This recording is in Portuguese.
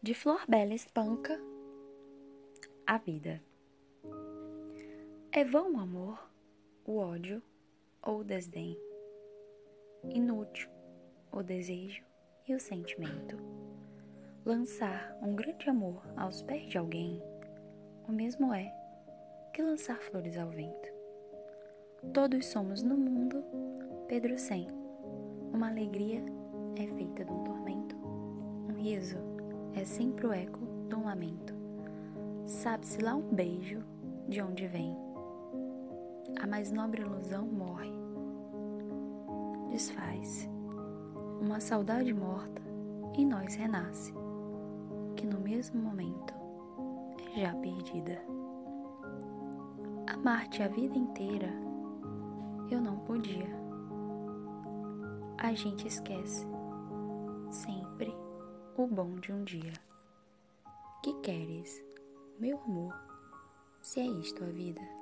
De flor bela espanca a vida. É vão o amor, o ódio ou o desdém. Inútil o desejo e o sentimento. Lançar um grande amor aos pés de alguém, o mesmo é que lançar flores ao vento. Todos somos no mundo Pedro sem. Uma alegria é feita de um tormento, um riso é sempre o eco de um lamento. Sabe-se lá um beijo de onde vem. A mais nobre ilusão morre. Desfaz. Uma saudade morta em nós renasce, que no mesmo momento é já perdida. Amar-te a vida inteira eu não podia. A gente esquece o bom de um dia. Que queres, meu amor, se é isto a vida?